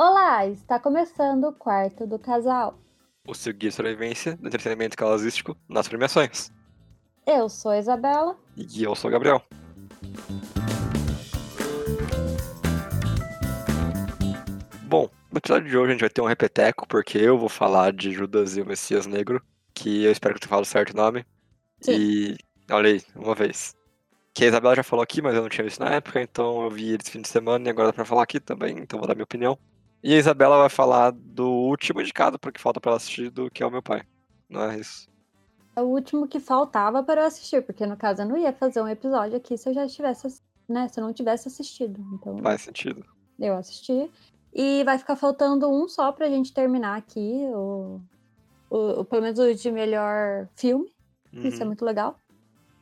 Olá, está começando o quarto do casal. O seu guia de sobrevivência do entretenimento casalístico nas premiações. Eu sou a Isabela. E eu sou o Gabriel. Bom, no episódio de hoje a gente vai ter um repeteco, porque eu vou falar de Judas e o Messias Negro, que eu espero que tu fale certo o nome. Sim. E olha aí, uma vez. Que a Isabela já falou aqui, mas eu não tinha visto na época, então eu vi eles fim de semana e agora dá pra falar aqui também, então vou dar minha opinião. E a Isabela vai falar do último indicado, porque falta pra ela assistir, do que é o meu pai. Não é isso? É o último que faltava para eu assistir, porque no caso eu não ia fazer um episódio aqui se eu já tivesse, ass- né, se eu não tivesse assistido. Então Faz sentido. eu assisti. E vai ficar faltando um só pra gente terminar aqui, o, o, pelo menos o de melhor filme. Isso é Uhum, muito legal.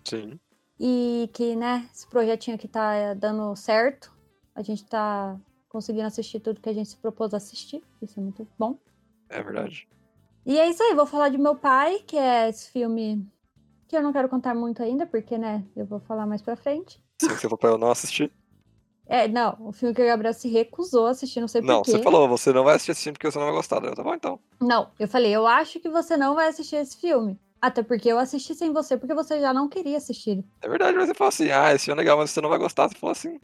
Sim. E que, né, esse projetinho aqui tá dando certo. A gente tá conseguindo assistir tudo que a gente se propôs a assistir. Isso é muito bom. É verdade. E é isso aí, vou falar de meu pai, que é esse filme que eu não quero contar muito ainda, porque, né, eu vou falar mais pra frente. Se você for pra eu não assistir. É, não, o filme que o Gabriel se recusou a assistir, não sei Não, porquê. você falou, você não vai assistir esse filme porque você não vai gostar. Tá bom então. Não, eu falei, eu acho que você não vai assistir esse filme. Até porque eu assisti sem você, porque você já não queria assistir. É verdade, mas você falou assim, ah, esse filme é legal, mas você não vai gostar. Você falou assim.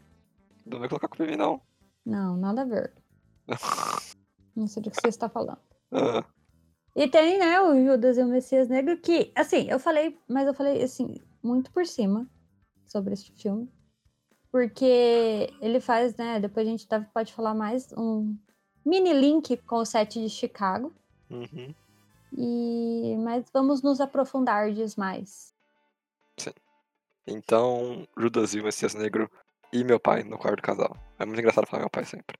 Não vai colocar culpa em mim, não. Não, nada a ver. Não sei do que você está falando. Ah, E tem, né, o Judas e o Messias Negro, que, assim, eu falei, mas eu falei, assim, muito por cima sobre esse filme. Porque ele faz, né, depois a gente deve- pode falar mais, um mini link com o set de Chicago. uhum. E, mas vamos nos aprofundar mais. Então, Judas e o Messias Negro e meu pai no quarto casal. É muito engraçado falar meu pai sempre.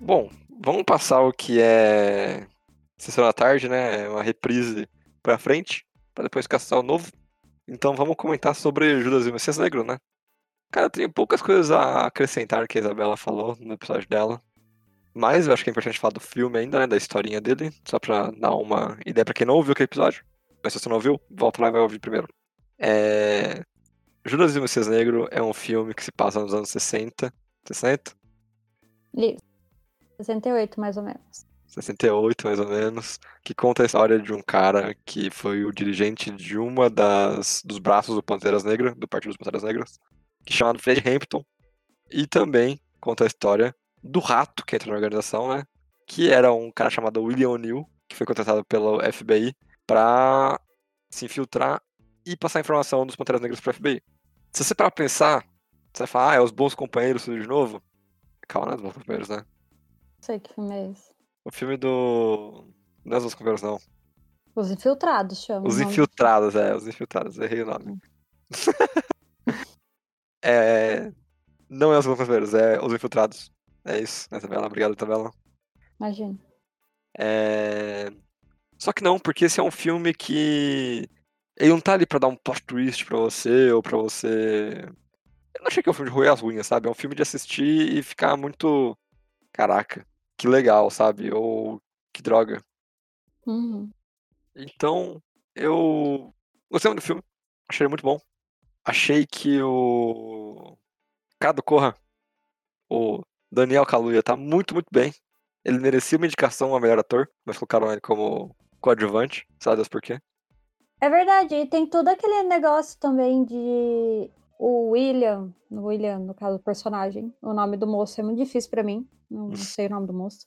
Bom, vamos passar o que é Sessão da Tarde, né? É Uma reprise pra frente, pra depois caçar o novo. Então vamos comentar sobre Judas e o Messias Negro, né? Cara, tem poucas coisas a acrescentar que a Isabela falou no episódio dela. Mas eu acho que é importante falar do filme ainda, né? Da historinha dele, só pra dar uma ideia pra quem não ouviu aquele episódio. Mas se você não ouviu, volta lá e vai ouvir primeiro. É... Judas e o Messias Negro é um filme que se passa nos anos 60, 60? Isso. 68, mais ou menos. 68 mais ou menos, que conta a história de um cara que foi o dirigente de uma das dos braços do Panteras Negras, do Partido dos Panteras Negras, que é chamado Fred Hampton, e também conta a história do rato que entra na organização, né? Que era um cara chamado William O'Neill, que foi contratado pelo FBI pra se infiltrar e passar informação dos Panteras Negras pro FBI. Se você parar pra pensar, você vai falar, ah, é os bons companheiros tudo de novo? Calma, não é os bons companheiros, né? Sei que filme é esse. O filme do. Não é os Bons Companheiros, não. Os Infiltrados, chama. Os. Infiltrados, é, os Infiltrados, errei o nome. é. Não é os Bons Companheiros, é os Infiltrados. É isso, né, Tabela? Obrigado, Tabela. Imagina. É... Só que não, porque esse é um filme que. Ele não tá ali pra dar um plot twist pra você, ou pra você. Eu não achei que é um filme de roer as unhas, sabe? É um filme de assistir e ficar muito. Caraca, que legal, sabe? Ou que droga. Uhum. Então, eu gostei muito do filme. Achei ele muito bom. Achei que o cara do Corra, o Daniel Kaluuya, tá muito, muito bem. Ele merecia uma indicação a melhor ator, mas colocaram ele como coadjuvante, sabe Deus por quê? É verdade, e tem todo aquele negócio também de o William, o William, no caso, o personagem, o nome do moço é muito difícil pra mim, não sei o nome do moço.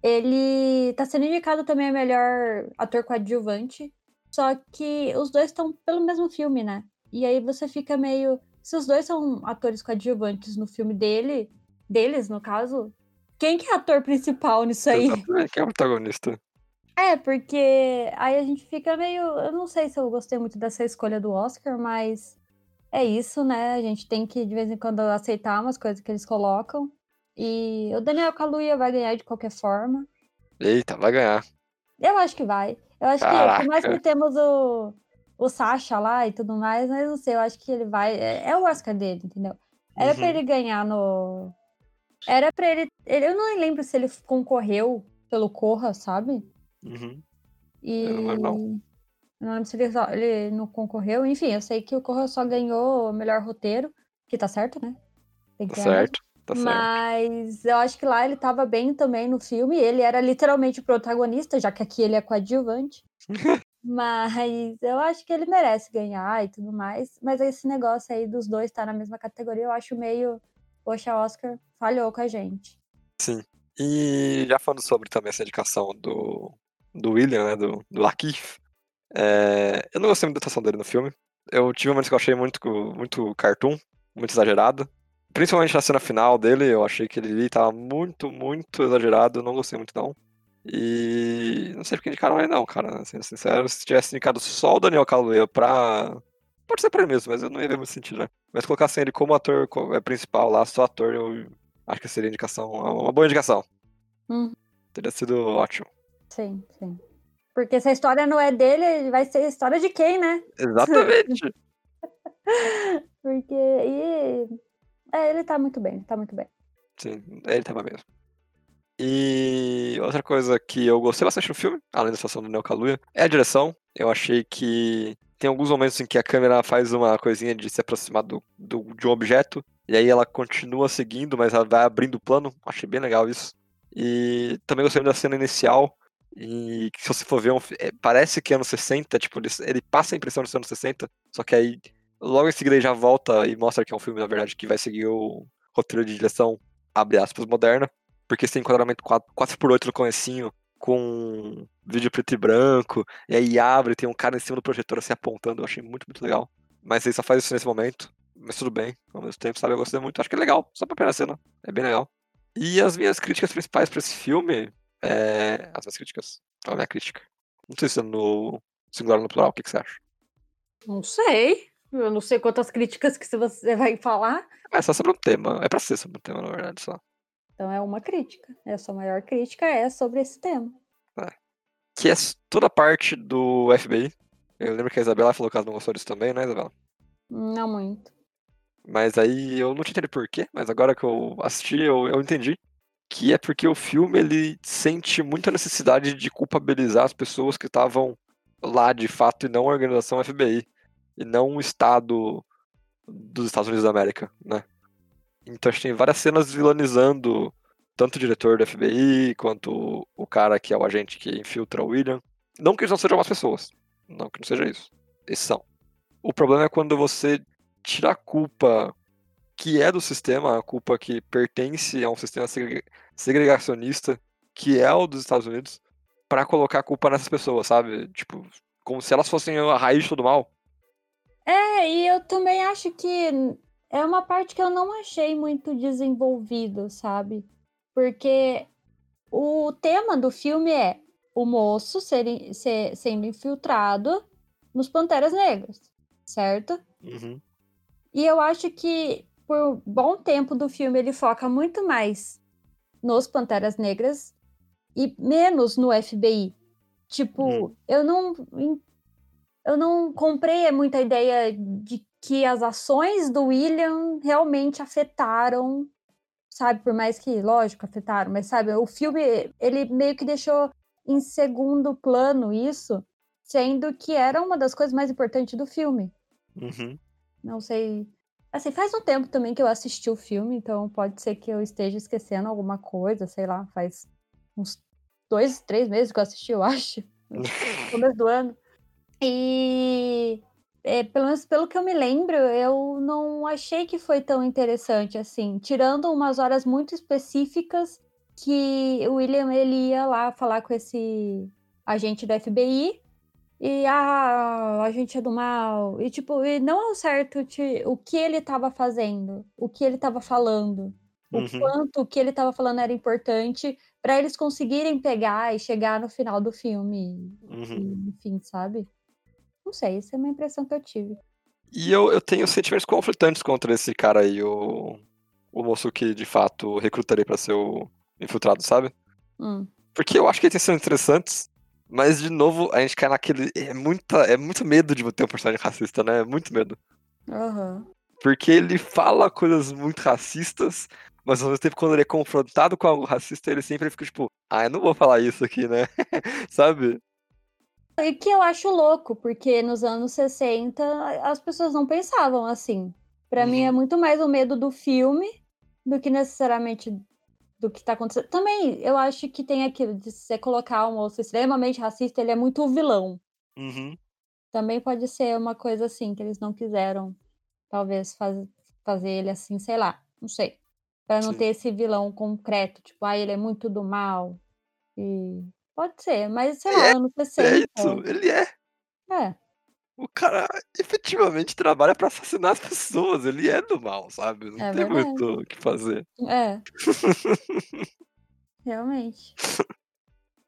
Ele tá sendo indicado também a melhor ator coadjuvante, só que os dois estão pelo mesmo filme, né? E aí você fica meio, se os dois são atores coadjuvantes no filme dele, deles, no caso, quem que é ator principal nisso aí? Quem é o protagonista? É, porque aí a gente fica meio. Eu não sei se eu gostei muito dessa escolha do Oscar, mas é isso, né? A gente tem que de vez em quando aceitar umas coisas que eles colocam. E o Daniel Kaluuya vai ganhar de qualquer forma. Eita, vai ganhar. Eu acho que vai. Eu acho que, por mais Caraca. que temos o, o Sasha lá e tudo mais, mas não sei, eu acho que ele vai. É, é o Oscar dele, entendeu? Era pra Uhum. ele ganhar no. Era pra ele, ele. Eu não lembro se ele concorreu pelo Corra, sabe? Uhum. E. Não lembro, não. lembro se ele, só- ele não concorreu. Enfim, eu sei que o Corra só ganhou o melhor roteiro. Que tá certo, né? Tem Tá que mesmo. certo, tá certo. Mas eu acho que lá ele tava bem também no filme. Ele era literalmente o protagonista, já que aqui ele é coadjuvante. Mas eu acho que ele merece ganhar e tudo mais. Mas esse negócio aí dos dois estar na mesma categoria, eu acho meio. Poxa, Oscar falhou com a gente. Sim. E já falando sobre também essa indicação do, do William, né? Do, do Lakeith. é, eu não gostei muito da atuação dele no filme. Eu tive momentos que eu achei muito, muito cartoon, muito exagerado. Principalmente na cena final dele, eu achei que ele tava muito, muito exagerado. Não gostei muito, não. E não sei porque indicaram ele, não, cara. Sendo sincero, se tivesse indicado só o Daniel Kaluuya pra. Pode ser pra ele mesmo, mas eu não ia ver muito sentido, né? Mas colocassem ele como ator é, principal lá, só ator, eu acho que seria indicação, uma boa indicação. Hum, Teria sido ótimo. Sim, sim. Porque se a história não é dele, vai ser a história de quem, né? Exatamente. Porque. E... É, ele tá muito bem, tá muito bem. Sim, ele tava mesmo. E outra coisa que eu gostei bastante do filme, além da situação do Neo Kaluuya, é a direção. Eu achei que tem alguns momentos em que a câmera faz uma coisinha de se aproximar do, do- de um objeto, e aí ela continua seguindo, mas ela vai abrindo o plano. Achei bem legal isso. E também gostei da cena inicial, e se você for ver, um fi- é, parece que é anos 60, tipo, ele, ele passa a impressão ser anos 60, só que aí logo em seguida ele já volta e mostra que é um filme, na verdade, que vai seguir o roteiro de direção, abre aspas, moderna porque esse tem enquadramento 4, 4x8 no comecinho, com vídeo preto e branco, e aí abre, tem um cara em cima do projetor assim apontando, eu achei muito, muito legal. Mas ele só faz isso nesse momento, mas tudo bem, ao mesmo tempo, sabe, eu gostei muito, acho que é legal, só pra primeira cena, é bem legal. E as minhas críticas principais pra esse filme, é... as minhas críticas, a minha crítica, não sei se é no singular ou no plural, o que, que você acha? Não sei. Eu não sei quantas críticas que você vai falar. É só sobre um tema, é pra ser sobre um tema, na verdade, só. Então é uma crítica. A sua maior crítica é sobre esse tema. Que é toda a parte do FBI. Eu lembro que a Isabela falou que ela não gostou disso também, né, Isabela? Não muito. Mas aí eu não tinha entendido por quê, mas agora que eu assisti, eu, eu entendi. Que é porque o filme ele sente muita necessidade de culpabilizar as pessoas que estavam lá de fato e não a organização FBI. E não o Estado dos Estados Unidos da América, né? Então a gente tem várias cenas vilanizando tanto o diretor do FBI quanto o cara que é o agente que infiltra o William. Não que eles não sejam más pessoas. Não que não seja isso. Eles são. O problema é quando você tira a culpa que é do sistema, a culpa que pertence a um sistema segre- segregacionista, que é o dos Estados Unidos, pra colocar a culpa nessas pessoas, sabe? Tipo, como se elas fossem a raiz de todo mal. É, e eu também acho que é uma parte que eu não achei muito desenvolvido, sabe? Porque o tema do filme é o moço ser, ser- sendo infiltrado nos Panteras Negras, certo? Uhum. E eu acho que por bom tempo do filme ele foca muito mais nos Panteras Negras e menos no FBI. Tipo, Hum. eu não eu não comprei muita ideia de que as ações do William realmente afetaram, sabe, por mais que, lógico, afetaram, mas sabe, o filme ele meio que deixou em segundo plano isso, sendo que era uma das coisas mais importantes do filme. Uhum. Não sei. Assim, faz um tempo também que eu assisti o filme, então pode ser que eu esteja esquecendo alguma coisa, sei lá, faz uns dois, três meses que eu assisti, eu acho. No começo do ano. E é, pelo menos pelo que eu me lembro, eu não achei que foi tão interessante assim, tirando umas horas muito específicas que o William ele ia lá falar com esse agente do FBI e ah, a gente é do mal. E tipo, e não ao certo ti- o que ele estava fazendo, o que ele estava falando, o Uhum. quanto o que ele estava falando era importante para eles conseguirem pegar e chegar no final do filme, Uhum. enfim, sabe? Não sei, essa é uma impressão que eu tive. E eu, eu tenho sentimentos conflitantes contra esse cara aí, o, o moço que de fato recrutarei pra ser o infiltrado, sabe? Hum. Porque eu acho que ele tem cenas interessantes, mas de novo a gente cai naquele. É, muita, é muito medo de ter um personagem racista, né? É muito medo. Aham. Porque ele fala coisas muito racistas, mas ao mesmo tempo, quando ele é confrontado com algo racista, ele sempre fica tipo, ah, eu não vou falar isso aqui, né? Sabe? E que eu acho louco, porque nos anos 60 as pessoas não pensavam assim. Pra mim é Uhum. muito mais o medo do filme do que necessariamente do que tá acontecendo. Também eu acho que tem aquilo de você colocar um moço extremamente racista, ele é muito vilão. Uhum. Também pode ser uma coisa assim, que eles não quiseram, talvez, faz, fazer ele assim, sei lá, não sei. Pra não Sim. ter esse vilão concreto, tipo, ah, ele é muito do mal. E pode ser, mas sei lá, É, anos É 60. isso, ele é. É, O cara efetivamente trabalha pra assassinar as pessoas, ele é do mal, sabe? Não é tem verdade. muito o que fazer. É, realmente.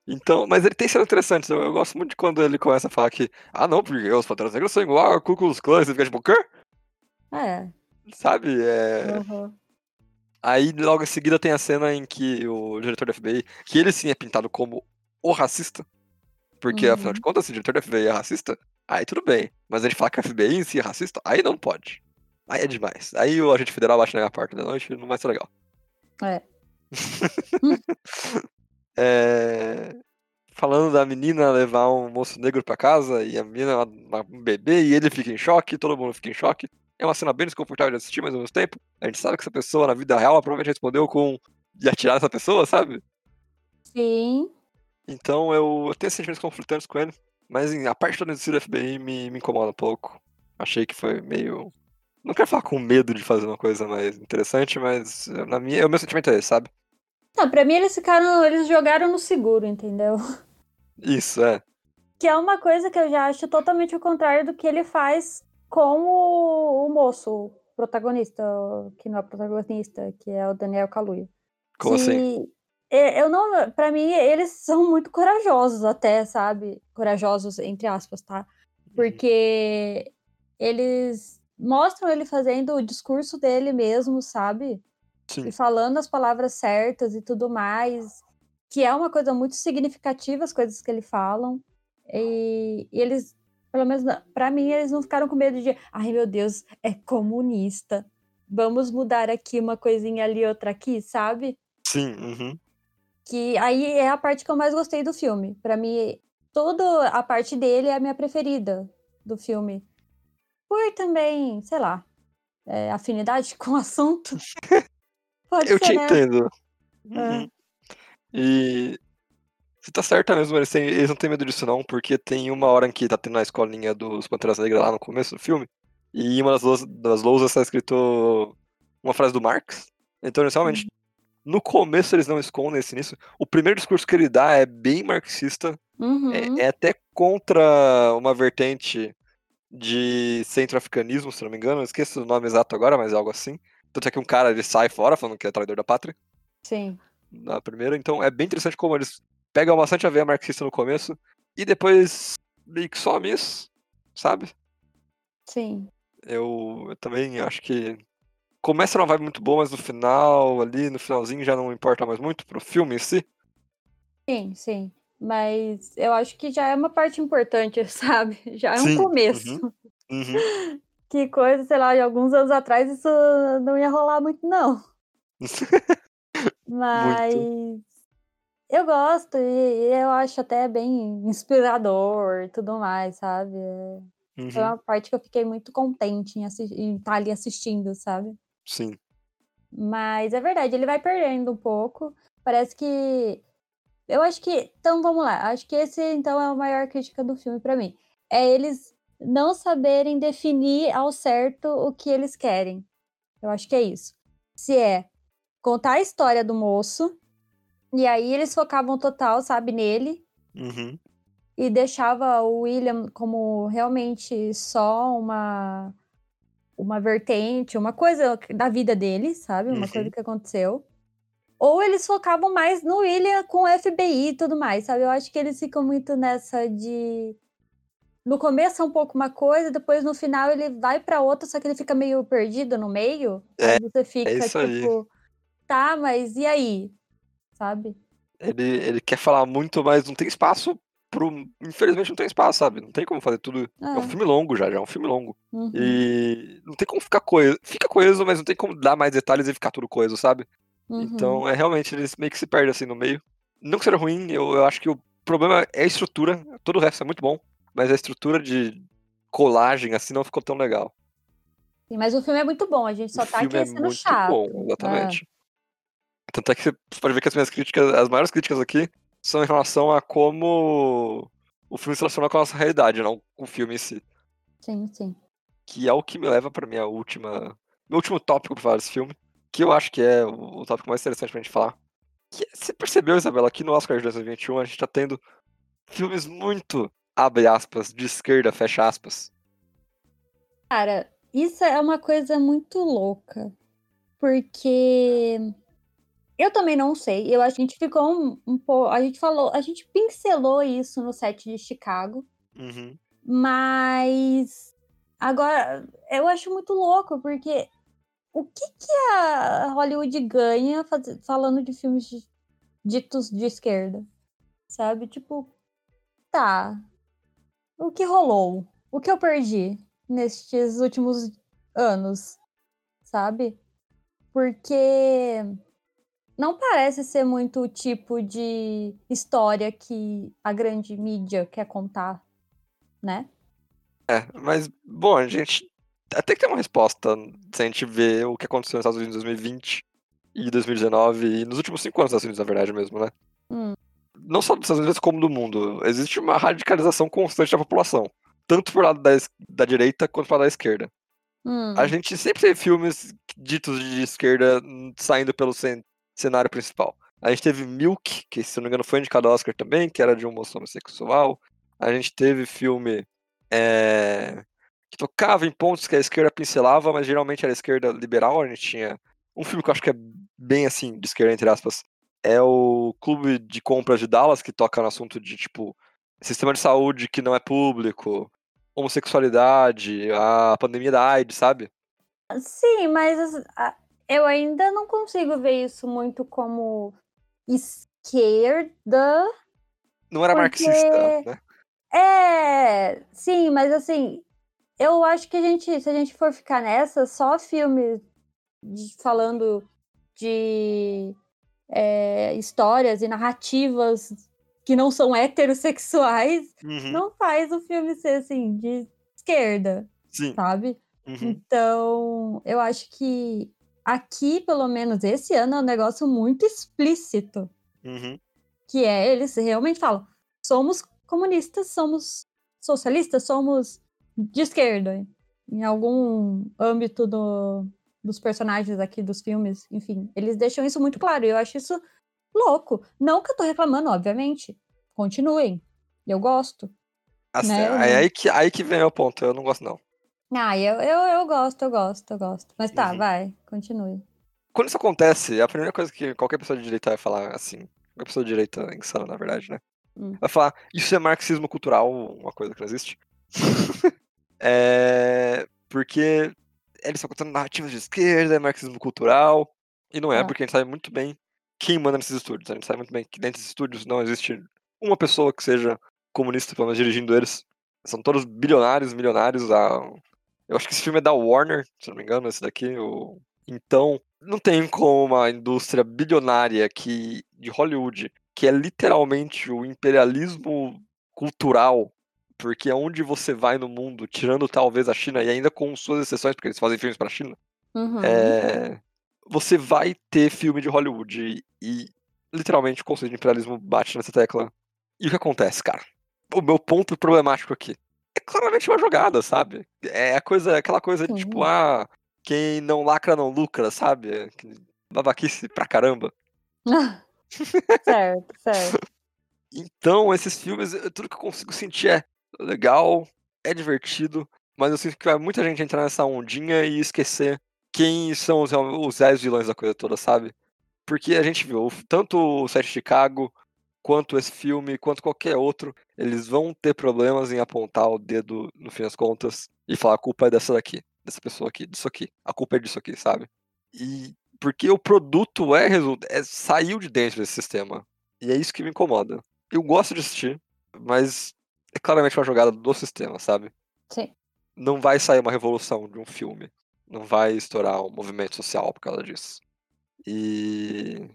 Então, mas ele tem sido interessante. Eu, eu gosto muito de quando ele começa a falar que, ah, não, porque os Panteras Negras são igual a Ku Klux Klan. Você fica tipo, quê? É. Sabe? É... uhum. Aí logo em seguida tem a cena em que o diretor da FBI, que ele sim é pintado como o racista, porque Uhum. afinal de contas, se o diretor da FBI é racista, aí tudo bem. Mas a gente fala que a FBI em si é racista, aí não pode. Aí é demais. Aí o agente federal bate na porta da noite não vai ser legal. É. É, Falando da menina levar um moço negro pra casa e a menina um bebê e ele fica em choque, todo mundo fica em choque. É uma cena bem desconfortável de assistir, mas ao mesmo tempo, a gente sabe que essa pessoa na vida real ela provavelmente respondeu com de atirar essa pessoa, sabe? Sim. Então eu, eu tenho sentimentos conflitantes com ele, mas em- a parte do do FBI me, me incomoda um pouco. Achei que foi meio. Não quero falar com medo de fazer uma coisa mais interessante, mas na minha, o meu sentimento é esse, sabe? Não, pra mim eles ficaram. Eles jogaram no seguro, entendeu? Isso, é. Que é uma coisa que eu já acho totalmente o contrário do que ele faz com o, o moço, o protagonista, que não é protagonista, que é o Daniel Kaluuya. Como assim? que é, eu não, para mim eles são muito corajosos até, sabe? Corajosos entre aspas, tá? Porque eles mostram ele fazendo o discurso dele mesmo, sabe? Sim. E falando as palavras certas e tudo mais, que é uma coisa muito significativa as coisas que ele falam. E, e eles, pelo menos para mim, eles não ficaram com medo de, ai meu Deus, é comunista. Vamos mudar aqui uma coisinha ali, outra aqui, sabe? Sim, uhum. Que aí é a parte que eu mais gostei do filme. Pra mim, toda a parte dele é a minha preferida do filme. Por também, sei lá, é, afinidade com o assunto. Pode Eu ser, te né? entendo. É. Uhum. E você tá certa mesmo, eles, têm- eles não têm medo disso não, porque tem uma hora em que tá tendo na escolinha dos Panteras Negras lá no começo do filme, e uma das lousas, das lousas tá escrito uma frase do Marx. Então eles realmente, no começo eles não escondem esse nisso. O primeiro discurso que ele dá é bem marxista, Uhum. é, é até contra uma vertente de centro-africanismo, se não me engano, eu esqueço o nome exato agora, mas é algo assim. Tanto é que um cara ele sai fora falando que é traidor da pátria Sim. na primeira. Então é bem interessante como eles pegam bastante a veia marxista no começo e depois meio que some isso, sabe? Sim. Eu, eu também acho que começa numa vibe muito boa, mas no final, ali, no finalzinho, já não importa mais muito pro filme em si. Sim, sim. Mas eu acho que já é uma parte importante, sabe? Já é um Sim, começo. Uhum. Que coisa, sei lá, de alguns anos atrás isso não ia rolar muito, não. Mas eu gosto e eu acho até bem inspirador e tudo mais, sabe? É Uhum. foi uma parte que eu fiquei muito contente em em estar ali assistindo, sabe? Sim. Mas é verdade, ele vai perdendo um pouco. Parece que. Eu acho que. Então vamos lá. Acho que esse então é a maior crítica do filme pra mim. É eles não saberem definir ao certo o que eles querem. Eu acho que é isso. Se é contar a história do moço, e aí eles focavam total, sabe, nele, Uhum. e deixava o William como realmente só uma uma vertente, uma coisa da vida dele, sabe? Uma Uhum. coisa que aconteceu. Ou eles focavam mais no William com o FBI e tudo mais, sabe? Eu acho que eles ficam muito nessa de no começo é um pouco uma coisa, depois no final ele vai pra outra, só que ele fica meio perdido no meio. É, aí você fica isso aí. tipo, tá, mas e aí? Sabe? Ele, ele quer falar muito, mas não tem espaço pro. Infelizmente não tem espaço, sabe? Não tem como fazer tudo. É um É. filme longo já, já é um filme longo. Uhum. E não tem como ficar coeso. Fica coeso, mas não tem como dar mais detalhes e ficar tudo coeso, sabe? Uhum. Então é realmente eles meio que se perdem assim no meio. Não que seja ruim, eu, eu acho que o problema é a estrutura. Todo o resto é muito bom, mas a estrutura de colagem assim não ficou tão legal. Sim, mas o filme é muito bom, a gente só o tá aqui é sendo muito chato. bom, É. exatamente. Tanto é que você pode ver que as minhas críticas, as maiores críticas aqui, são em relação a como o filme se relaciona com a nossa realidade, não com o filme em si. Sim, sim. Que é o que me leva pra minha última. Meu último tópico pra falar desse filme. Que eu acho que é o, tópico mais interessante pra gente falar. Que você percebeu, Isabela, que no Oscar de 2021 a gente tá tendo filmes muito, abre aspas, de esquerda, fecha aspas. Cara, isso é uma coisa muito louca. Porque eu também não sei. Eu acho que a gente ficou um, um pouco. A gente falou, a gente pincelou isso no set de Chicago. Uhum. Mas agora eu acho muito louco, porque o que, que a Hollywood ganha faz- falando de filmes de- ditos de esquerda? Sabe? Tipo, tá. O que rolou? O que eu perdi nestes últimos anos? Sabe? Porque não parece ser muito o tipo de história que a grande mídia quer contar, né? É, mas, bom, a gente até que tem uma resposta se a gente vê o que aconteceu nos Estados Unidos em 2020 e 2019 e nos últimos cinco anos dos Estados Unidos, na verdade mesmo, né? Hum. Não só dos Estados Unidos como do mundo. Existe uma radicalização constante da população. Tanto por lado da, da direita quanto por lado da esquerda. Hum. A gente sempre teve filmes ditos de esquerda hum, saindo pelo cen- cenário principal. A gente teve Milk, que se não me engano foi indicado ao Oscar também, que era de um moço homossexual. A gente teve filme é, que tocava em pontos que a esquerda pincelava, mas geralmente era a esquerda liberal. A gente tinha um filme que eu acho que é bem assim, de esquerda, entre aspas. É o Clube de Compras de Dallas, que toca no assunto de, tipo, sistema de saúde que não é público, homossexualidade, a pandemia da AIDS, sabe? Sim, mas eu ainda não consigo ver isso muito como esquerda. Não era Porque- marxista, né? É, sim, mas assim, eu acho que a gente, se a gente for ficar nessa, só filmes de- falando de é, histórias e narrativas que não são heterossexuais, Uhum, não faz o filme ser assim, de esquerda, Sim. sabe? uhum. Então, eu acho que aqui, pelo menos esse ano, é um negócio muito explícito. Uhum. Que é, eles realmente falam: somos comunistas, somos socialistas, somos de esquerda. Em algum âmbito do- dos personagens aqui dos filmes, enfim, eles deixam isso muito claro. E eu acho isso louco. Não que eu tô reclamando, obviamente. Continuem. Eu gosto. Assim, Né, não- aí que, aí que vem o ponto, eu não gosto não. Ah, eu, eu, eu gosto, eu gosto, eu gosto. Mas tá, Uhum. vai, continue. Quando isso acontece, a primeira coisa que qualquer pessoa de direita vai falar, assim, qualquer pessoa de direita insana, na verdade, né? Hum. Vai falar, isso é marxismo cultural, uma coisa que não existe. é, porque eles estão contando narrativas de esquerda, é marxismo cultural, e não é, Ah. porque a gente sabe muito bem quem manda nesses estúdios. A gente sabe muito bem que dentro desses estúdios não existe uma pessoa que seja comunista, pelo menos dirigindo eles. São todos bilionários, milionários. A... Eu acho que esse filme é da Warner, se não me engano, esse daqui. O... Então, não tem como uma indústria bilionária que, de Hollywood, que é literalmente o imperialismo cultural, porque aonde você vai no mundo, tirando talvez a China, e ainda com suas exceções, porque eles fazem filmes para a China, Uhum. é, você vai ter filme de Hollywood e, literalmente o conceito de imperialismo bate nessa tecla. E o que acontece, cara? O meu ponto problemático aqui é claramente uma jogada, sabe? É a coisa, aquela coisa de tipo, ah, quem não lacra não lucra, sabe? Babaquice pra caramba. certo, certo. Então, esses filmes, tudo que eu consigo sentir é legal, é divertido, mas eu sinto que vai muita gente entrar nessa ondinha e esquecer quem são os, os reais vilões da coisa toda, sabe? Porque a gente viu, tanto o Sete de Chicago, quanto esse filme, quanto qualquer outro, eles vão ter problemas em apontar o dedo, no fim das contas, e falar a culpa é dessa daqui, dessa pessoa aqui, disso aqui, a culpa é disso aqui, sabe? E porque o produto é, é saiu de dentro desse sistema. E é isso que me incomoda. Eu gosto de assistir, mas é claramente uma jogada do sistema, sabe? Sim. Não vai sair uma revolução de um filme. Não vai estourar um movimento social por causa disso. E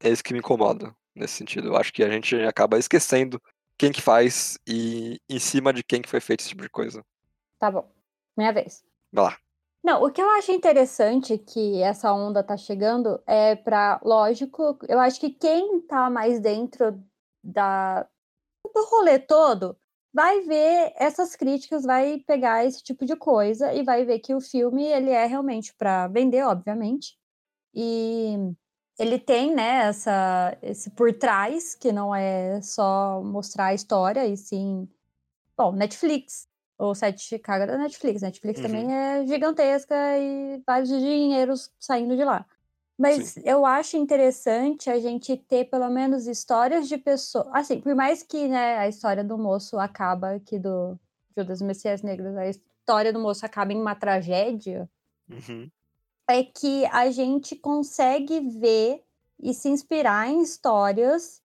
é isso que me incomoda nesse sentido. Eu acho que a gente acaba esquecendo quem que faz e em cima de quem que foi feito esse tipo de coisa. Tá bom. Minha vez. Vai lá. Não, o que eu acho interessante que essa onda tá chegando é para, lógico, eu acho que quem tá mais dentro da do rolê todo vai ver essas críticas, vai pegar esse tipo de coisa e vai ver que o filme ele é realmente para vender, obviamente. E ele tem, né, essa esse por trás, que não é só mostrar a história e sim, bom, Netflix, o de Chicago é da Netflix. Netflix Uhum. também é gigantesca e vários dinheiros saindo de lá. Mas eu acho interessante a gente ter pelo menos histórias de pessoas. Assim, por mais que né, a história do moço acaba aqui do Judas Messias Negros, a história do moço acaba em uma tragédia, Uhum. É que a gente consegue ver e se inspirar em histórias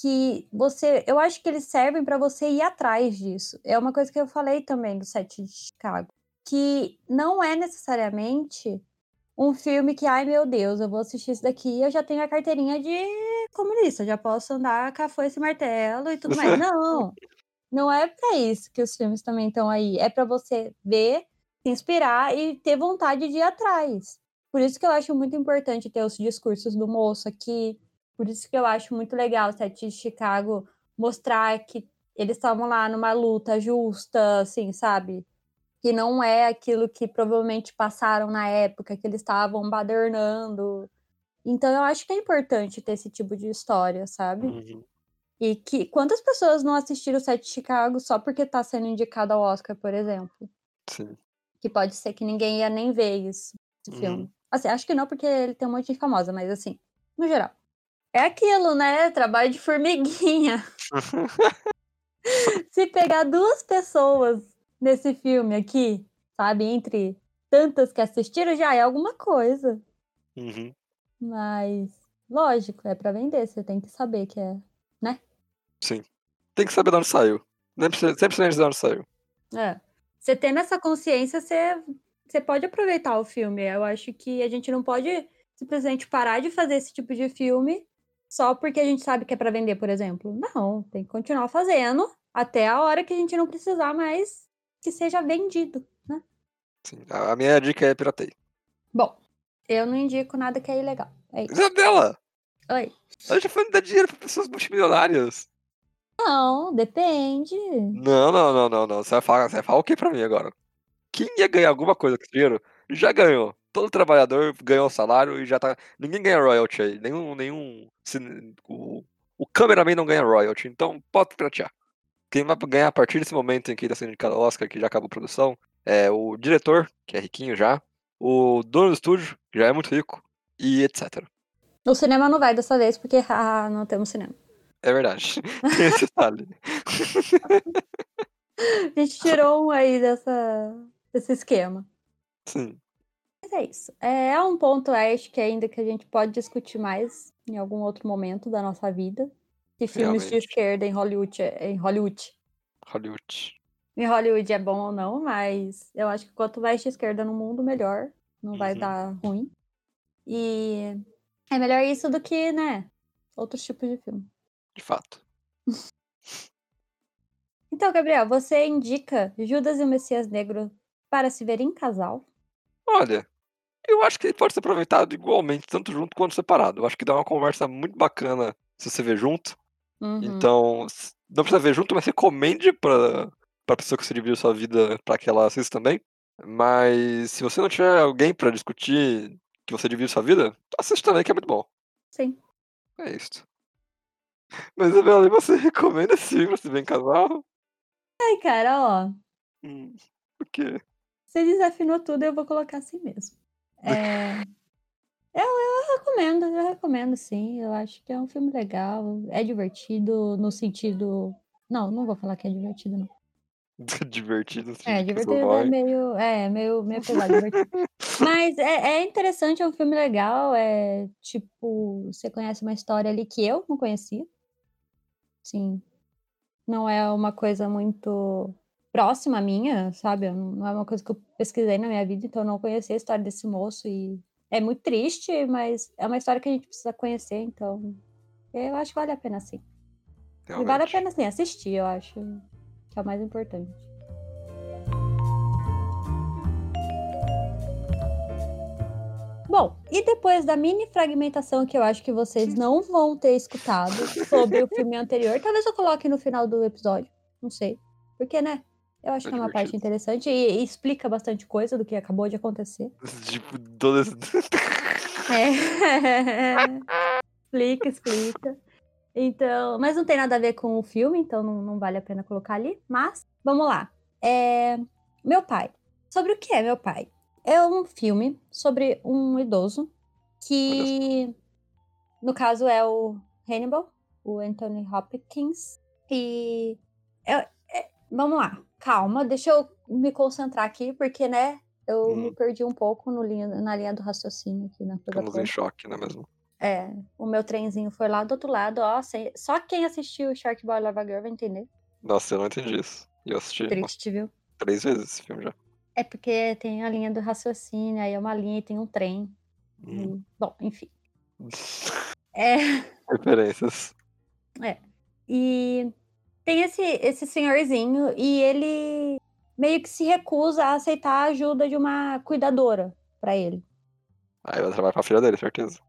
que você, eu acho que eles servem para você ir atrás disso. É uma coisa que eu falei também do Sete de Chicago, que não é necessariamente um filme que, ai meu Deus, eu vou assistir isso daqui, eu já tenho a carteirinha de comunista, já posso andar com a foice e martelo e tudo mais. Não, não é para isso que os filmes também estão aí. É para você ver, se inspirar e ter vontade de ir atrás. Por isso que eu acho muito importante ter os discursos do moço aqui. Por isso que eu acho muito legal o Sete de Chicago mostrar que eles estavam lá numa luta justa, assim, sabe? Que não é aquilo que provavelmente passaram na época, que eles estavam badernando. Então eu acho que é importante ter esse tipo de história, sabe? Uhum. E que quantas pessoas não assistiram o Sete de Chicago só porque tá sendo indicado ao Oscar, por exemplo? Sim. Que pode ser que ninguém ia nem ver isso, esse Uhum. filme. Assim, acho que não, porque ele tem um monte de famosa, mas assim, no geral. É aquilo, né? Trabalho de formiguinha. Se pegar duas pessoas nesse filme aqui, sabe, entre tantas que assistiram, já é alguma coisa. Uhum. Mas, lógico, é pra vender, você tem que saber que é. Sim. Tem que saber de onde saiu. Sempre, sempre precisa dizer de onde saiu. É. Você tendo essa consciência, você, você pode aproveitar o filme. Eu acho que a gente não pode simplesmente parar de fazer esse tipo de filme só porque a gente sabe que é pra vender, por exemplo. Não, tem que continuar fazendo até a hora que a gente não precisar mais que seja vendido, né? Sim. A minha dica é pirateia. Bom, eu não indico nada que é ilegal. É isso. Isabela! Oi. A gente tá falando de dar dinheiro pra pessoas multimilionárias. Não, depende. Não, não, não, não, não. Você vai falar, você vai falar o que pra mim agora? Quem ia ganhar alguma coisa com esse dinheiro já ganhou. Todo trabalhador ganhou o salário e já tá. Ninguém ganha royalty aí. Nenhum. nenhum o, o cameraman não ganha royalty. Então pode piratear. Quem vai ganhar a partir desse momento em que ele tá sendo indicado ao Oscar, que já acabou a produção, é o diretor, que é riquinho já, o dono do estúdio, que já é muito rico, e etc. O cinema não vai dessa vez, porque ah, não temos cinema. É verdade. Tem esse detalhe. A gente tirou um aí dessa, desse esquema. Sim. Mas é isso. É, é um ponto, acho que ainda que a gente pode discutir mais em algum outro momento da nossa vida. Se filmes de esquerda em Hollywood, é- em Hollywood, Hollywood. em Hollywood é bom ou não, mas eu acho que quanto mais de esquerda no mundo, melhor. Não vai Uhum. dar ruim. E é melhor isso do que, né, outros tipos de filme. De fato. Então, Gabriel, você indica Judas e o Messias Negro para se ver em casal? Olha, eu acho que ele pode ser aproveitado igualmente, tanto junto quanto separado. Eu acho que dá uma conversa muito bacana se você ver junto. Uhum. Então, não precisa ver junto, mas recomende pra, pra pessoa que você divide sua vida pra que ela assista também. Mas se você não tiver alguém pra discutir que você divide sua vida, assiste também, que é muito bom. Sim. É isso. Mas, Isabela, você recomenda esse filme pra se ver em casal? Ai, cara, ó. Hum, por quê? Você desafinou tudo, eu vou colocar assim mesmo. É, Eu, eu recomendo, eu recomendo sim. Eu acho que é um filme legal. É divertido no sentido. Não, não vou falar que é divertido, não. Divertido. assim, É, divertido é meio. É, meio, meio pesado, divertido. Mas é, é interessante, é um filme legal. É tipo, você conhece uma história ali que eu não conhecia. Sim. Não é uma coisa muito próxima minha, sabe? Não é uma coisa que eu pesquisei na minha vida, então eu não conhecia a história desse moço e é muito triste, mas é uma história que a gente precisa conhecer, então eu acho que vale a pena sim. E vale a realmente. pena sim assistir, eu acho que é o mais importante. E depois da mini fragmentação que eu acho que vocês não vão ter escutado sobre o filme anterior, talvez eu coloque no final do episódio. Não sei. Porque, né? Eu acho É que é uma parte interessante e, e explica bastante coisa do que acabou de acontecer. Tipo, todo esse... É. explica, explica. Então, mas não tem nada a ver com o filme, então não, não vale a pena colocar ali. Mas, vamos lá. É, meu pai. Sobre o que é meu pai? É um filme sobre um idoso que, no caso, é o Hannibal, o Anthony Hopkins. E é- é- vamos lá, calma, deixa eu me concentrar aqui, porque, né, eu Hum. me perdi um pouco no linha- na linha do raciocínio aqui na coisa Estamos em choque, não é mesmo? É, o meu trenzinho foi lá do outro lado, ó. sem- Só quem assistiu Shark Boy Lava Girl vai entender. Nossa, eu não entendi isso. E eu assisti Triste, viu? três vezes esse filme já. É porque tem a linha do raciocínio, aí é uma linha e tem um trem. Hum. Bom, enfim. É, Referências. e tem esse, esse senhorzinho e ele meio que se recusa a aceitar a ajuda de uma cuidadora pra ele. Aí vai trabalhar pra filha dele, certeza.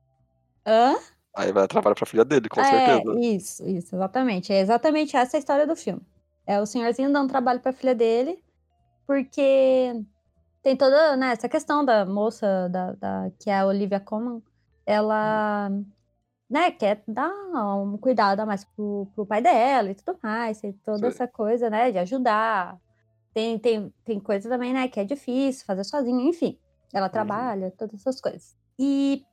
Hã? Aí vai trabalhar pra filha dele, com é, certeza. Isso, isso, exatamente. É exatamente essa a história do filme. É o senhorzinho dando trabalho pra filha dele, porque tem toda né, essa questão da moça, da, da- que é a Olivia Colman, ela né, quer dar um cuidado a mais pro, pro pai dela e tudo mais, tem toda Sei. essa coisa, né, de ajudar. Tem, tem, tem coisa também, né, que é difícil fazer sozinha, enfim. Ela trabalha, todas essas coisas. E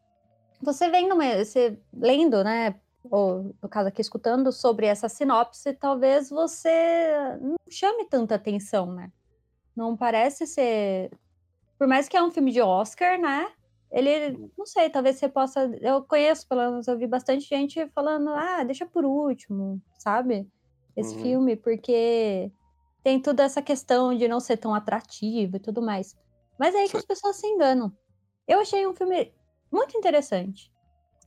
você vendo, você lendo, né, ou no caso aqui escutando sobre essa sinopse, talvez você não chame tanta atenção, né? Não parece ser. Por mais que é um filme de Oscar, né? Ele, não sei, talvez você possa. Eu conheço, pelo menos, eu vi bastante gente falando, ah, deixa por último, sabe? Esse Uhum. filme, porque tem toda essa questão de não ser tão atrativo e tudo mais. Mas é aí que as pessoas se enganam. Eu achei um filme muito interessante.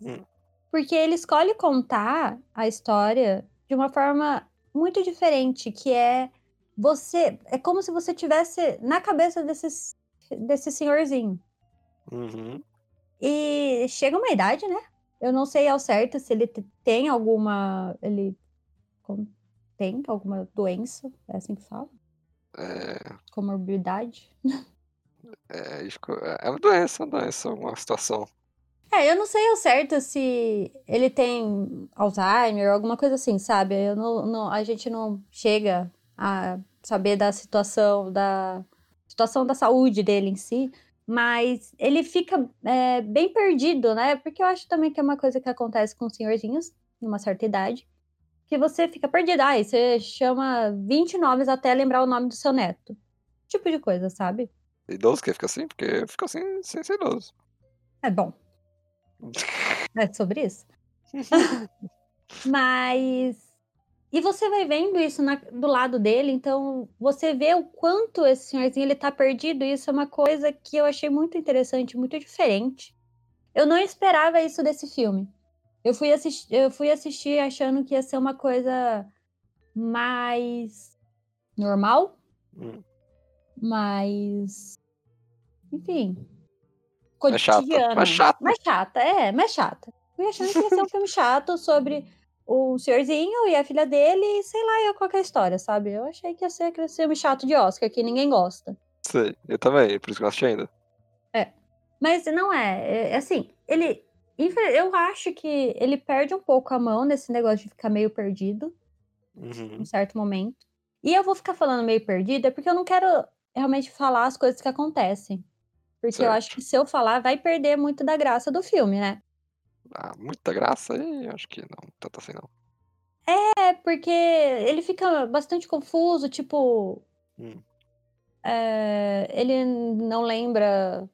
Hum. Porque ele escolhe contar a história de uma forma muito diferente, que é você, é como se você tivesse na cabeça desses, desse senhorzinho. Uhum. E chega uma idade, né? Eu não sei ao certo se ele te- tem alguma, ele tem alguma doença, é assim que fala, É, comorbidade. é, esco- é uma doença, uma doença, uma situação. É, eu não sei ao certo se ele tem Alzheimer alguma coisa assim, sabe? Eu não, não- a gente não chega a saber da situação da situação da saúde dele em si, mas ele fica é, bem perdido, né? Porque eu acho também que é uma coisa que acontece com os senhorzinhos, numa certa idade, que você fica perdido. Aí você chama 20 nomes até lembrar o nome do seu neto. Tipo de coisa, sabe? Idoso que fica assim? Porque fica assim sem ser idoso. É bom. É sobre isso. Mas. E você vai vendo isso na- do lado dele, então você vê o quanto esse senhorzinho ele tá perdido. E isso é uma coisa que eu achei muito interessante, muito diferente. Eu não esperava isso desse filme. Eu fui, assistir, eu fui assistir achando que ia ser uma coisa mais normal, Hum. mais. Enfim. Chata, Cotidiana. mais chata. Mais chata, é, mais chata. Fui achando que ia ser um filme chato sobre o senhorzinho e a filha dele e sei lá, eu qualquer história, sabe? Eu achei que ia ser aquele filme chato de Oscar, que ninguém gosta. Sei, eu também, por isso que eu assisti ainda. Mas não é, é, é assim, ele. Eu acho que ele perde um pouco a mão nesse negócio de ficar meio perdido. Uhum. em certo momento. E eu vou ficar falando meio perdida porque eu não quero realmente falar as coisas que acontecem. Porque eu acho Certo. que se eu falar, vai perder muito da graça do filme, né? Ah, muita graça aí, acho que não, tanto assim não. É, porque ele fica bastante confuso, tipo. Hum. é, ele não lembra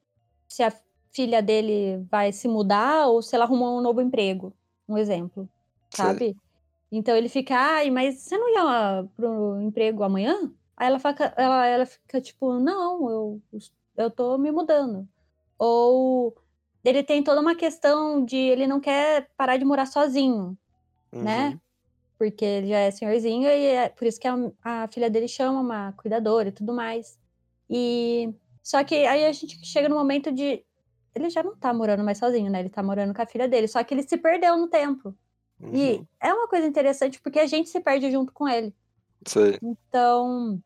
se a filha dele vai se mudar ou se ela arrumou um novo emprego. Um exemplo, Sei. sabe? Então ele fica, ai, mas você não ia pro emprego amanhã? Aí ela fica, ela, ela fica tipo, não, eu, eu tô me mudando. Ou ele tem toda uma questão de ele não quer parar de morar sozinho, né? Uhum. Porque ele já é senhorzinho e é por isso que a, a filha dele chama uma cuidadora e tudo mais. E só que aí a gente chega no momento de ele já não tá morando mais sozinho, né? Ele tá morando com a filha dele, só que ele se perdeu no tempo. Uhum. E é uma coisa interessante porque a gente se perde junto com ele. Sei. Então,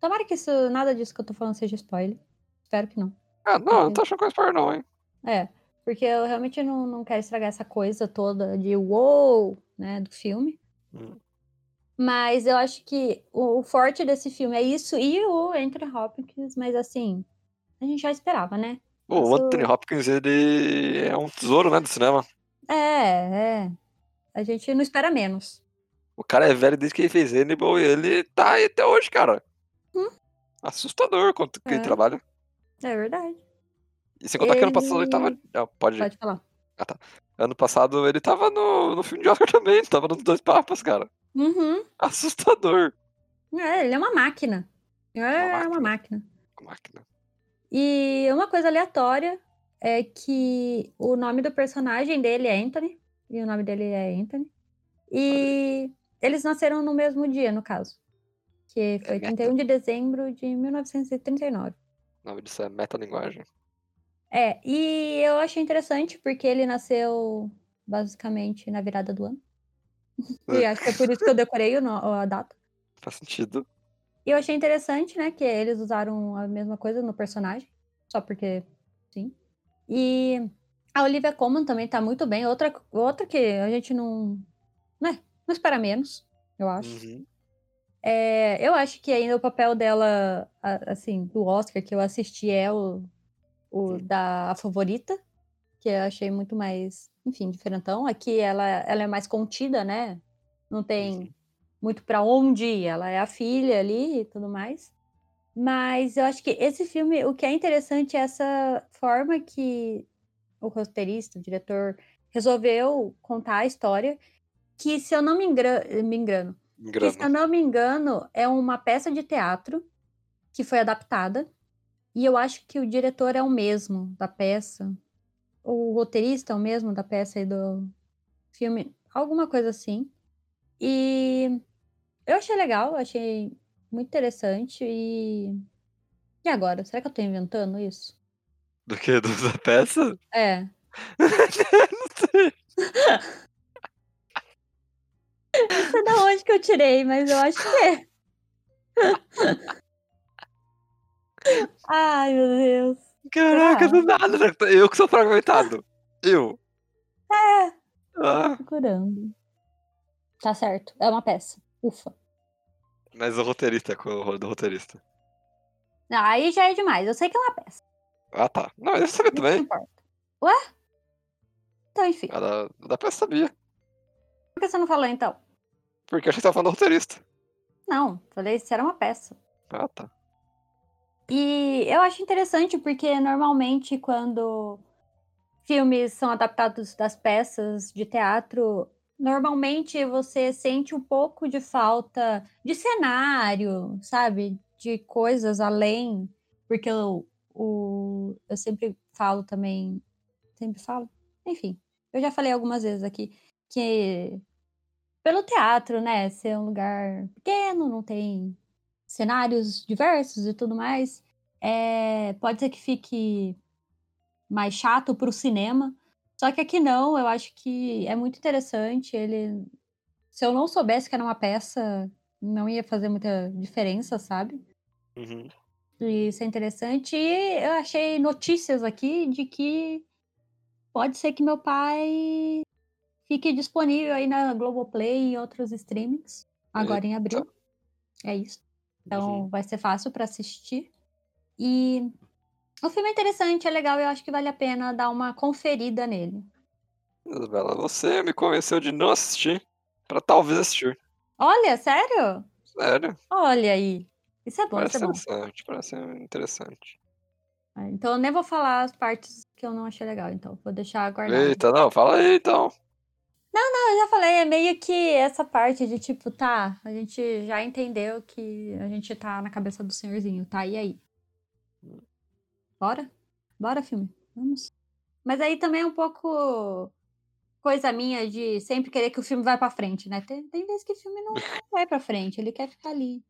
tomara que isso, nada disso que eu tô falando seja spoiler. Espero que não. Ah, não, não tô achando que é spoiler não, hein? É, porque eu realmente não, não quero estragar essa coisa toda de wow, né, do filme. Hum. Mas eu acho que o, o forte desse filme é isso e o Anthony Hopkins, mas assim, a gente já esperava, né? O Isso- Anthony Hopkins, ele é um tesouro, né, do cinema. É, é. A gente não espera menos. O cara é velho desde que ele fez Hannibal e ele tá aí até hoje, cara. Hum. Assustador quanto que ele É. trabalha. É verdade. E sem contar que ano passado ele Ele- tava. Ah, pode. Pode falar. Ano passado ele tava no, no filme de Oscar também, tava nos dois papas, cara. Uhum. Assustador. É, ele é uma máquina. É uma máquina. máquina. A máquina. E uma coisa aleatória é que o nome do personagem dele é Anthony. E o nome dele é Anthony. E eles nasceram no mesmo dia, no caso. Que foi meta. 31 de dezembro de 1939. O nome disso é metalinguagem. É, e eu achei interessante porque ele nasceu basicamente na virada do ano. E acho que é por isso que eu decorei a data. Faz sentido. E eu achei interessante, né, que eles usaram a mesma coisa no personagem, só porque sim. E a Olivia Colman também tá muito bem, outra, outra que a gente não, né, não espera menos, eu acho. Uhum. É, eu acho que ainda o papel dela, assim, do Oscar que eu assisti é o, o Sim. da Favorita, que eu achei muito mais, enfim, diferentão. Aqui ela, ela é mais contida, né? Não tem Uhum. muito pra onde ir. Ela é a filha ali e tudo mais. Mas eu acho que esse filme, o que é interessante é essa forma que o roteirista, o diretor, resolveu contar a história. Que, se eu não me, engra- me engano, que, se eu não me engano, é uma peça de teatro que foi adaptada. E eu acho que o diretor é o mesmo da peça. O roteirista é o mesmo da peça e do filme. Alguma coisa assim. E eu achei legal, achei muito interessante. E. E agora? Será que eu tô inventando isso? Do que? Do, da peça? É. Não sei. Não sei da onde que eu tirei, mas eu acho que é. Ai, meu Deus. Caraca, Será? do nada. né? Eu que sou fragmentado. Eu. É. Ah, Procurando. Tá certo. É uma peça. Ufa. mas o roteirista, com o do roteirista. Não, aí já é demais. Eu sei que é uma peça. Ah, tá. Não, eu sabia Isso não também. importa. Ué? Então, enfim. A da, da peça sabia. Por que você não falou então? Porque eu achei que você tava falando do roteirista. Não, falei se era uma peça. Ah, tá. E eu acho interessante porque normalmente quando filmes são adaptados das peças de teatro, normalmente você sente um pouco de falta de cenário, sabe? De coisas além. Porque eu, o, eu sempre falo também. Sempre falo? Enfim, eu já falei algumas vezes aqui que pelo teatro, né, ser um lugar pequeno, não tem cenários diversos e tudo mais, é, pode ser que fique mais chato para o cinema. Só que aqui não, eu acho que é muito interessante. Ele, se eu não soubesse que era uma peça, não ia fazer muita diferença, sabe? Uhum. E isso é interessante. E eu achei notícias aqui de que pode ser que meu pai fique disponível aí na Globoplay e outros streamings, agora em abril. É isso. Então Uhum. vai ser fácil para assistir. E o filme é interessante, é legal, eu acho que vale a pena dar uma conferida nele. Isabela, você me convenceu de não assistir. Pra talvez assistir. Olha, sério? Sério. Olha aí. Isso é bom, Parece isso é bom. interessante. Parece interessante. Ah, Então eu nem vou falar as partes que eu não achei legal, então vou deixar guardado. Eita, não, fala aí então. Eu já falei, é meio que essa parte de tipo, tá, a gente já entendeu que a gente tá na cabeça do senhorzinho, tá? E aí? Bora? Bora, filme. Vamos. Mas aí também é um pouco coisa minha de sempre querer que o filme vá pra frente, né? Tem, tem vezes que o filme não vai pra frente, ele quer ficar ali.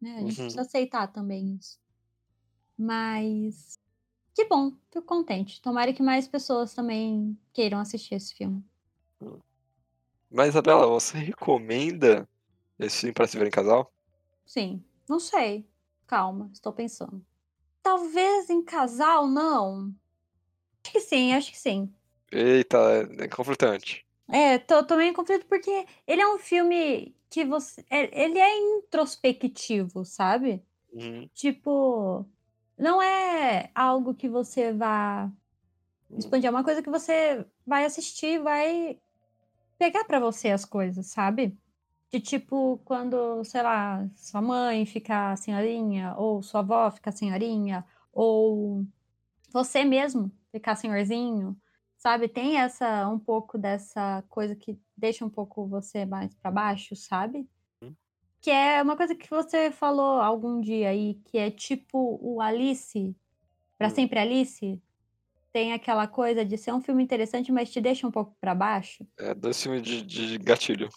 Né? A gente Uhum. precisa aceitar também isso. Mas Que bom, fico contente. Tomara que mais pessoas também queiram assistir esse filme. Mas, Isabela, você recomenda esse filme para se ver em casal? Sim, não sei. Calma, estou pensando. Talvez em casal, não. Acho que sim, acho que sim. Eita, é, é conflitante. É, tô, tô meio em conflito porque ele é um filme que você. é- ele é introspectivo, sabe? Uhum. Tipo, não é algo que você vá expandir, é uma coisa que você vai assistir, vai pegar pra você as coisas, sabe? De tipo, quando, sei lá, sua mãe fica senhorinha, ou sua avó fica senhorinha, ou você mesmo ficar senhorzinho, sabe? Tem essa um pouco dessa coisa que deixa um pouco você mais pra baixo, sabe? Hum. Que é uma coisa que você falou algum dia aí, que é tipo o Alice, Pra Hum. Sempre Alice, tem aquela coisa de ser um filme interessante, mas te deixa um pouco pra baixo. É dois filmes de, de gatilho.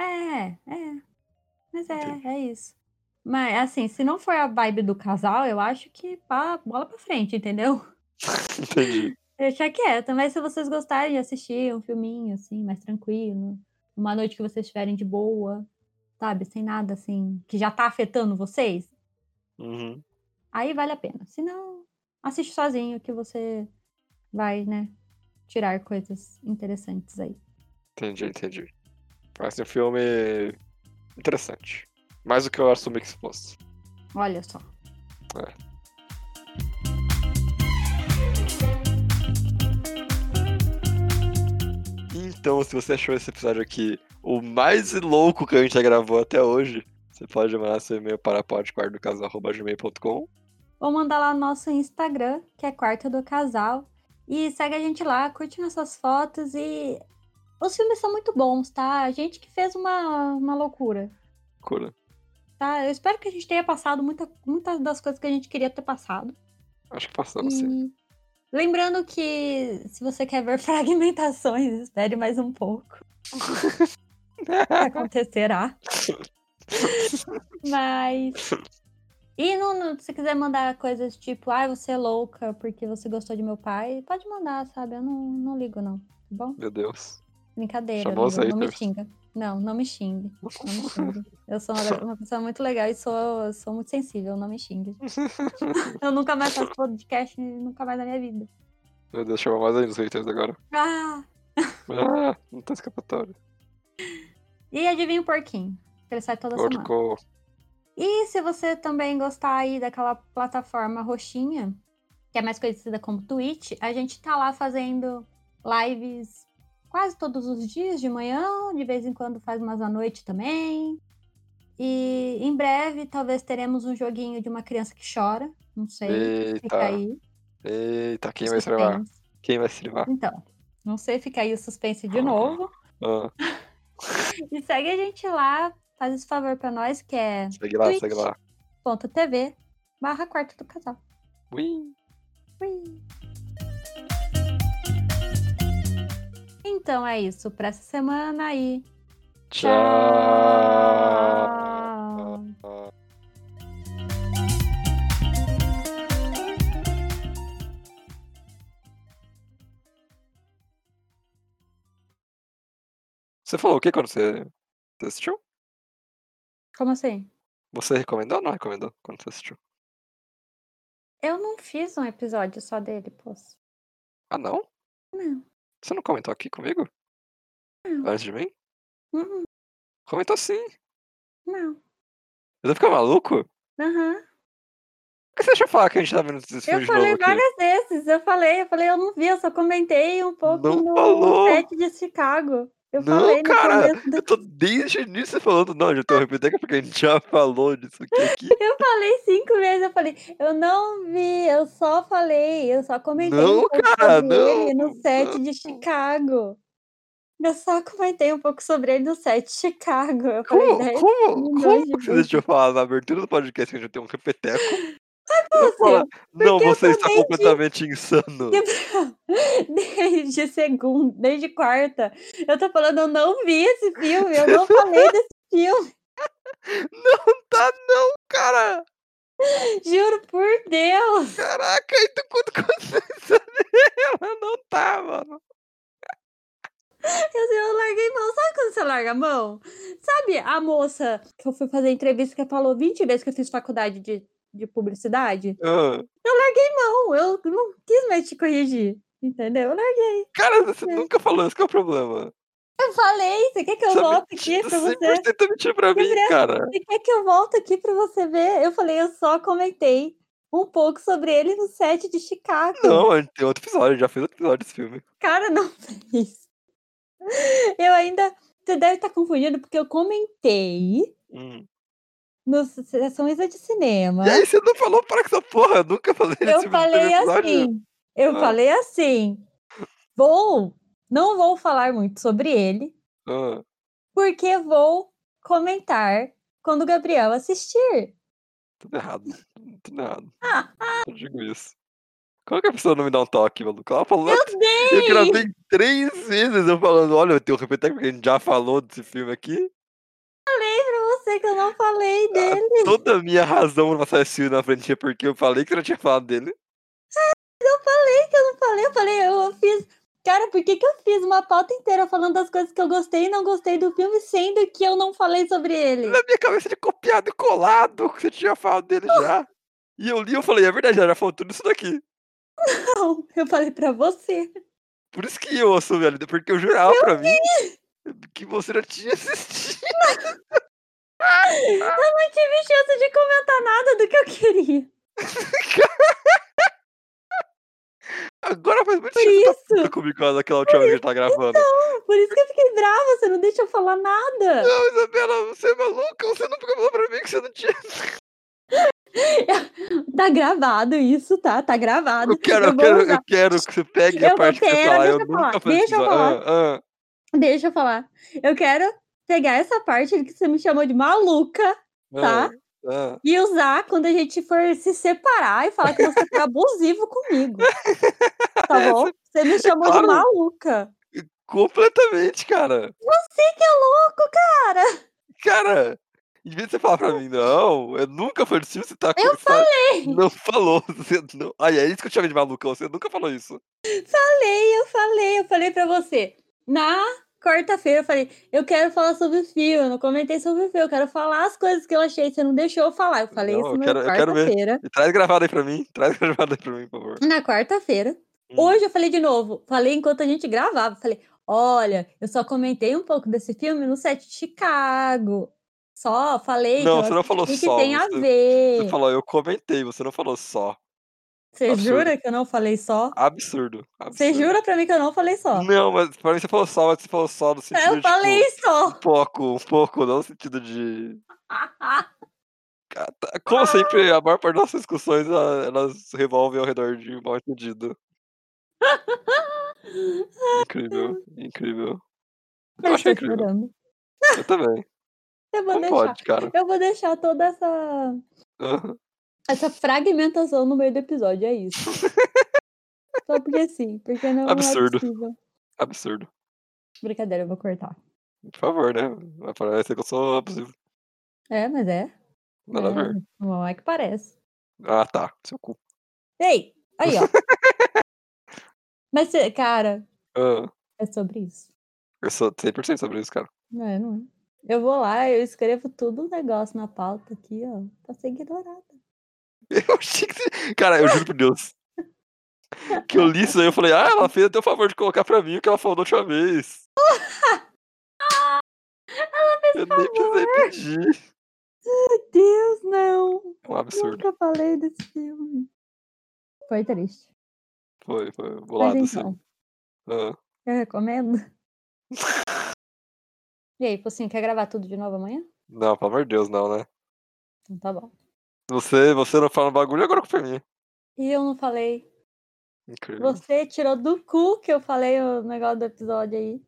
É, é. Mas é, Entendi. é isso. Mas, assim, se não for a vibe do casal, eu acho que pá, bola pra frente, entendeu? Entendi. Deixa quieto. Mas se vocês gostarem de assistir um filminho, assim, mais tranquilo, uma noite que vocês estiverem de boa, sabe? Sem nada, assim, que já tá afetando vocês, Uhum. aí vale a pena. Se não, assiste sozinho que você vai, né, tirar coisas interessantes aí. Entendi, entendi. Parece um filme interessante. Mais do que eu assumi que fosse. Olha só. Então, se você achou esse episódio aqui o mais louco que a gente já gravou até hoje, você pode mandar seu e-mail para podquartodocasal.gmail.com Ou mandar lá no nosso Instagram, que é Quarto do Casal. E segue a gente lá, curte nossas fotos e. Os filmes são muito bons, tá? A gente que fez uma, uma loucura, Cura. tá? Eu espero que a gente tenha passado muita, muitas das coisas que a gente queria ter passado. Acho que passamos sim. E lembrando que se você quer ver fragmentações, espere mais um pouco. acontecerá. Mas. E não, não- se quiser mandar coisas tipo, ai, você é louca porque você gostou de meu pai, pode mandar, sabe? Eu não, não ligo, não. Tá bom? Meu Deus. Brincadeira. Amigo, não me xinga. Não, não me xingue. Não me xingue. Eu sou uma, uma pessoa muito legal e sou, sou muito sensível, não me xingue. Eu nunca mais faço podcast, nunca mais na minha vida. Meu Deus, chama mais ainda os haters agora. Ah! Ah, não tem escapatória. E adivinha o porquinho? Ele sai toda semana. E se você também gostar aí daquela plataforma roxinha, que é mais conhecida como Twitch, a gente tá lá fazendo lives quase todos os dias de manhã, de vez em quando faz umas à noite também. E em breve talvez teremos um joguinho de uma criança que chora, não sei, fica Eita. aí. Eita, quem vai streamar? Quem vai streamar? Então, não sei, fica aí o suspense de novo. Ah, E segue a gente lá, faz esse favor pra nós, que é segue lá, segue lá. .tv barra quarto do casal. Ui. Ui. Então é isso pra essa semana aí. Tchau. Tchau. Você falou o que quando você, você assistiu? Como assim? Você recomendou ou não recomendou quando você assistiu? Eu não fiz um episódio só dele, poço. Ah, não? Não. Você não comentou aqui comigo? Não. Antes de mim? Uhum, Comentou sim. Não. Eu vou ficar maluco? Aham. Por que você deixa eu falar que a gente tá vendo esse Eu filme de falei várias vezes. Eu falei, eu falei, eu não vi, eu só comentei um pouco Não no falou. set de Chicago. Eu Não, falei cara, do Eu tô desde o início falando, não, já tô repetindo porque a gente já falou disso aqui. aqui. Eu falei cinco vezes, eu falei, eu não vi, eu só falei, eu só comentei Não, um cara, sobre ele não, no set não. de Chicago. Eu só comentei um pouco sobre ele no set de Chicago. Eu falei Como, 10 como, como que você deixou eu falar na abertura do podcast que a gente tem um repeteco? Não, você está desde... completamente insano. Desde segunda, desde quarta, eu tô falando, eu não vi esse filme, eu não falei desse filme. Não tá não, cara! Juro por Deus! Caraca, e tu quanto consciência dela? Não tá, mano. Eu, eu larguei mão, sabe quando você larga a mão? Sabe a moça que eu fui fazer entrevista que falou 20 vezes que eu fiz faculdade de de publicidade? Ah, Não, eu não quis mais te corrigir. Entendeu? Eu larguei. cara, você É. nunca falou isso, que é o problema. Eu falei, você quer que eu Você é volte aqui pra você? 100% mentiu pra mim, Gabriel, cara. Você quer que eu volte aqui pra você ver? Eu falei, eu só comentei um pouco sobre ele no set de Chicago. Não, tem outro episódio, já fez outro episódio desse filme. Cara, não fez. Eu ainda. Você deve estar confundindo, porque eu comentei Hum. Sessão Isa de Cinema. E aí você não falou para essa porra, eu nunca falei Eu no falei assim. Eu Ah. falei assim. Vou. Não vou falar muito sobre ele, Ah, porque vou comentar quando o Gabriel assistir. tudo errado. Tudo errado. Ah, Eu digo isso. Como que a pessoa não me dá um toque, maluco? Ela falou. eu Eu dei! gravei três vezes eu falando, olha, eu tenho que repetir porque a gente já falou desse filme aqui. Você que eu não falei dele. Toda a minha razão pra passar esse filme na frente é porque eu falei que você não tinha falado dele. Eu falei que eu não falei. Eu falei, eu fiz. Cara, por que, que eu fiz uma pauta inteira falando das coisas que eu gostei e não gostei do filme, sendo que eu não falei sobre ele? Na minha cabeça de copiado e colado, que você tinha falado dele já. E eu li e eu falei, é verdade, ela já falou tudo isso daqui. Não, eu falei pra você. Por isso que eu assumi ali, porque eu jurava pra mim que você já tinha assistido. Eu não tive chance de comentar nada do que eu queria. Agora faz muito Por tá isso. puta comigo daquela última vez que tá gravando. Por isso que eu fiquei brava, você não deixa eu falar nada. Não, Isabela, você é maluca? Você nunca falou pra mim que você não tinha. Tá gravado isso, tá? Tá gravado. Eu quero, eu quero, usar. eu quero que você pegue Eu a parte que você falar. Eu falar, deixa eu falar. Ah, ah, Deixa eu falar. Eu quero pegar essa parte que você me chamou de maluca Tá. ah, ah. e usar quando a gente for se separar e falar que você foi abusivo comigo. Tá bom? Você me chamou de claro. maluca. Completamente, cara. Você que é louco, cara. Cara, em vez de você falar pra mim, não, eu nunca falei isso, você tá Eu tá- Não falou. Você não... Ai, é isso que eu te chamei de maluca, você nunca falou isso. Falei, eu falei, eu falei pra você. Na quarta-feira eu falei, eu quero falar sobre o filme, eu não comentei sobre o filme, eu quero falar as coisas que eu achei, você não deixou eu falar. Eu falei Não, isso na quarta-feira. Traz gravado aí pra mim. Traz gravado aí pra mim, por favor. Na quarta-feira. Hum. Hoje eu falei de novo, falei enquanto a gente gravava, falei, olha, eu só comentei um pouco desse filme no set de Chicago. Só falei Não, que você não falou assisti só, que tem a você- ver. Você falou, eu comentei, você não falou só. Você jura que eu não falei só? Absurdo. Você jura pra mim que eu não falei só? Não, mas pra mim você falou só, mas você falou só no sentido Eu de, falei tipo, só. um pouco, um pouco, não no sentido de... Tá- Como sempre, a maior parte das nossas discussões, elas revolvem ao redor de um mal entendido. Incrível, incrível. Eu estou incrível. chorando. Eu também. Eu vou Como deixar. pode, cara? Eu vou deixar toda essa. Essa fragmentação no meio do episódio, é isso. Só porque sim, porque não Absurdo. é possível. Absurdo. Brincadeira, eu vou cortar. Por favor, né? Vai parecer que eu sou abusivo. É, mas é. Nada a ver. é, não é que parece. Ah, tá. Seu cu. Ei, aí, ó. mas, cara, Ah, é sobre isso. eu sou 100% sobre isso, cara. Não é, não é. Eu vou lá, eu escrevo tudo o negócio na pauta aqui, ó. Pra ser ignorada. Eu achei que. Cara, eu juro por Deus. Que eu li isso aí, eu falei, ah, ela fez até o favor de colocar pra mim o que ela falou da última vez. eu nem precisei pedir. Meu Deus, não. É um absurdo. Nunca falei desse filme. Foi triste. Foi, foi Mas bolado, assim. então, Ah. eu recomendo. E aí, Pocinho, quer gravar tudo de novo amanhã? Não, pelo amor de Deus, não, né? Então tá bom. Você, você não fala um bagulho agora com mim. E eu não falei. Incrível. Você tirou do cu que eu falei o negócio do episódio aí.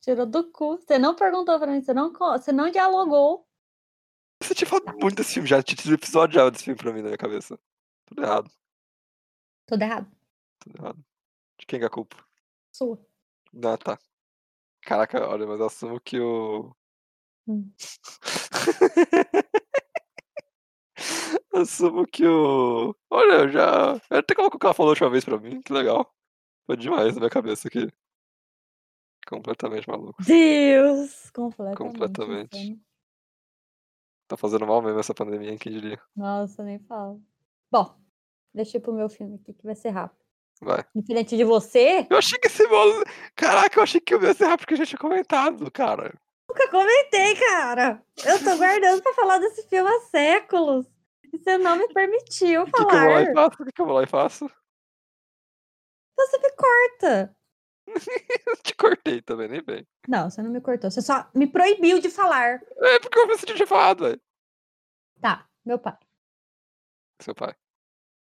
Tirou do cu. Você não perguntou pra mim, você não, você não dialogou. Você tinha falado muito desse filme já, tinha tido episódio já desse filme pra mim na minha cabeça. Tudo errado, Tudo errado. tudo errado. De quem que é a culpa? Sua. Ah, tá. Caraca, olha, mas eu assumo que o. Hum. assumo que o. Olha, eu já. Eu até colocou o ela falou a última vez pra mim, que legal. Foi demais na minha cabeça aqui. Completamente maluco. Deus! Completamente. Completamente. insano. Tá fazendo mal mesmo essa pandemia, quem diria? Nossa, nem falo. Bom, deixa eu ir pro meu filme aqui que vai ser rápido. Vai. Diferente de você, Eu achei que esse bolo. Caraca, eu achei que eu ia ser rápido porque a gente tinha comentado, cara. nunca comentei, cara. Eu tô guardando pra falar desse filme há séculos. Você não me permitiu O que, que eu vou lá e falar. faço? O que, que eu vou lá e faço? Você me corta. Eu te cortei também, nem bem. Não, você não me cortou. Você só me proibiu de falar. É porque eu pensei que tinha falado, velho. Tá, meu pai. Seu pai.